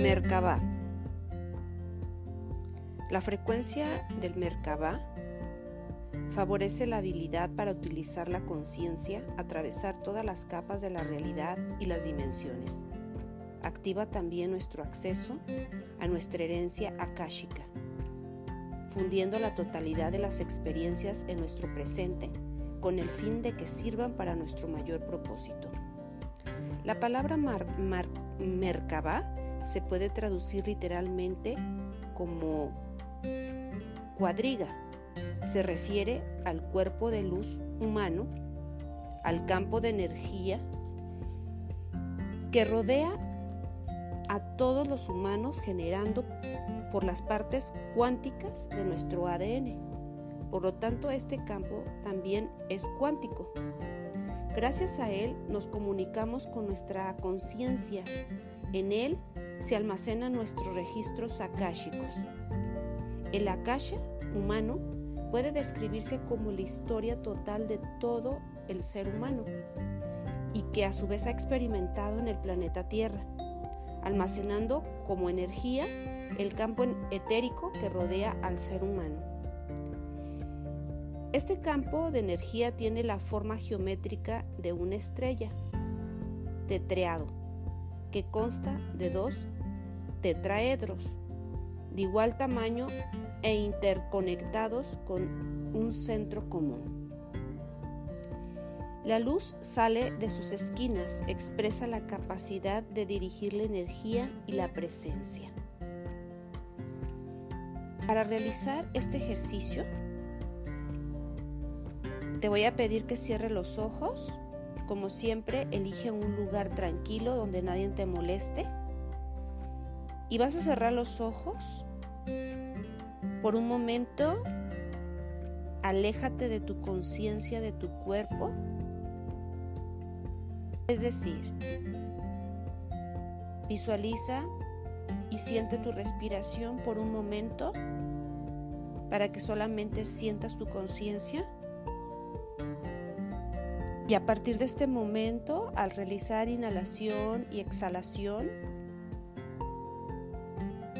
Merkabah. La frecuencia del Merkabah favorece la habilidad para utilizar la conciencia, atravesar todas las capas de la realidad y las dimensiones. Activa también nuestro acceso a nuestra herencia akáshica, fundiendo la totalidad de las experiencias en nuestro presente con el fin de que sirvan para nuestro mayor propósito. La palabra mar, Merkabah se puede traducir literalmente como cuadriga. Se refiere al cuerpo de luz humano, al campo de energía que rodea a todos los humanos generando por las partes cuánticas de nuestro ADN. Por lo tanto, este campo también es cuántico. Gracias a él nos comunicamos con nuestra conciencia. En él se almacenan nuestros registros akáshicos. El akasha humano puede describirse como la historia total de todo el ser humano y que a su vez ha experimentado en el planeta Tierra, almacenando como energía el campo etérico que rodea al ser humano. Este campo de energía tiene la forma geométrica de una estrella, tetreado, que consta de dos tetraedros de igual tamaño e interconectados con un centro común. La luz sale de sus esquinas, expresa la capacidad de dirigir la energía y la presencia. Para realizar este ejercicio, te voy a pedir que cierre los ojos. Como siempre, elige un lugar tranquilo donde nadie te moleste. Y vas a cerrar los ojos. Por un momento, aléjate de tu conciencia, de tu cuerpo. Es decir, visualiza y siente tu respiración por un momento para que solamente sientas tu conciencia. Y a partir de este momento, al realizar inhalación y exhalación,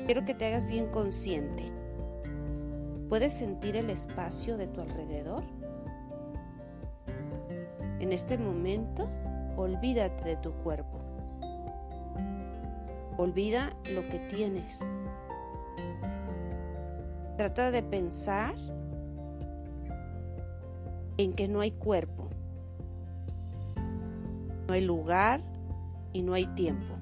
quiero que te hagas bien consciente. ¿Puedes sentir el espacio de tu alrededor? En este momento, olvídate de tu cuerpo. Olvida lo que tienes. Trata de pensar en que no hay cuerpo no hay lugar y no hay tiempo.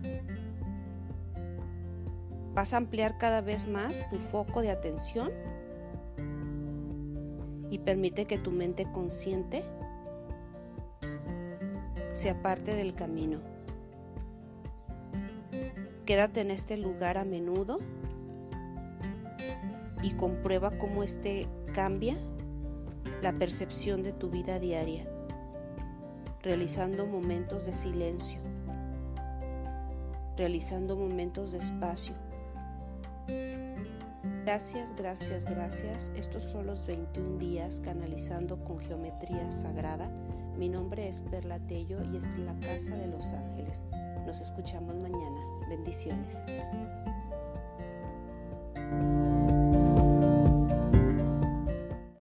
Vas a ampliar cada vez más tu foco de atención y permite que tu mente consciente sea parte del camino. Quédate en este lugar a menudo y comprueba cómo este cambia la percepción de tu vida diaria realizando momentos de silencio, realizando momentos de espacio. Gracias, gracias, gracias. Estos son los 21 días canalizando con geometría sagrada. Mi nombre es Perla Tello y esta es la Casa de los Ángeles. Nos escuchamos mañana. Bendiciones.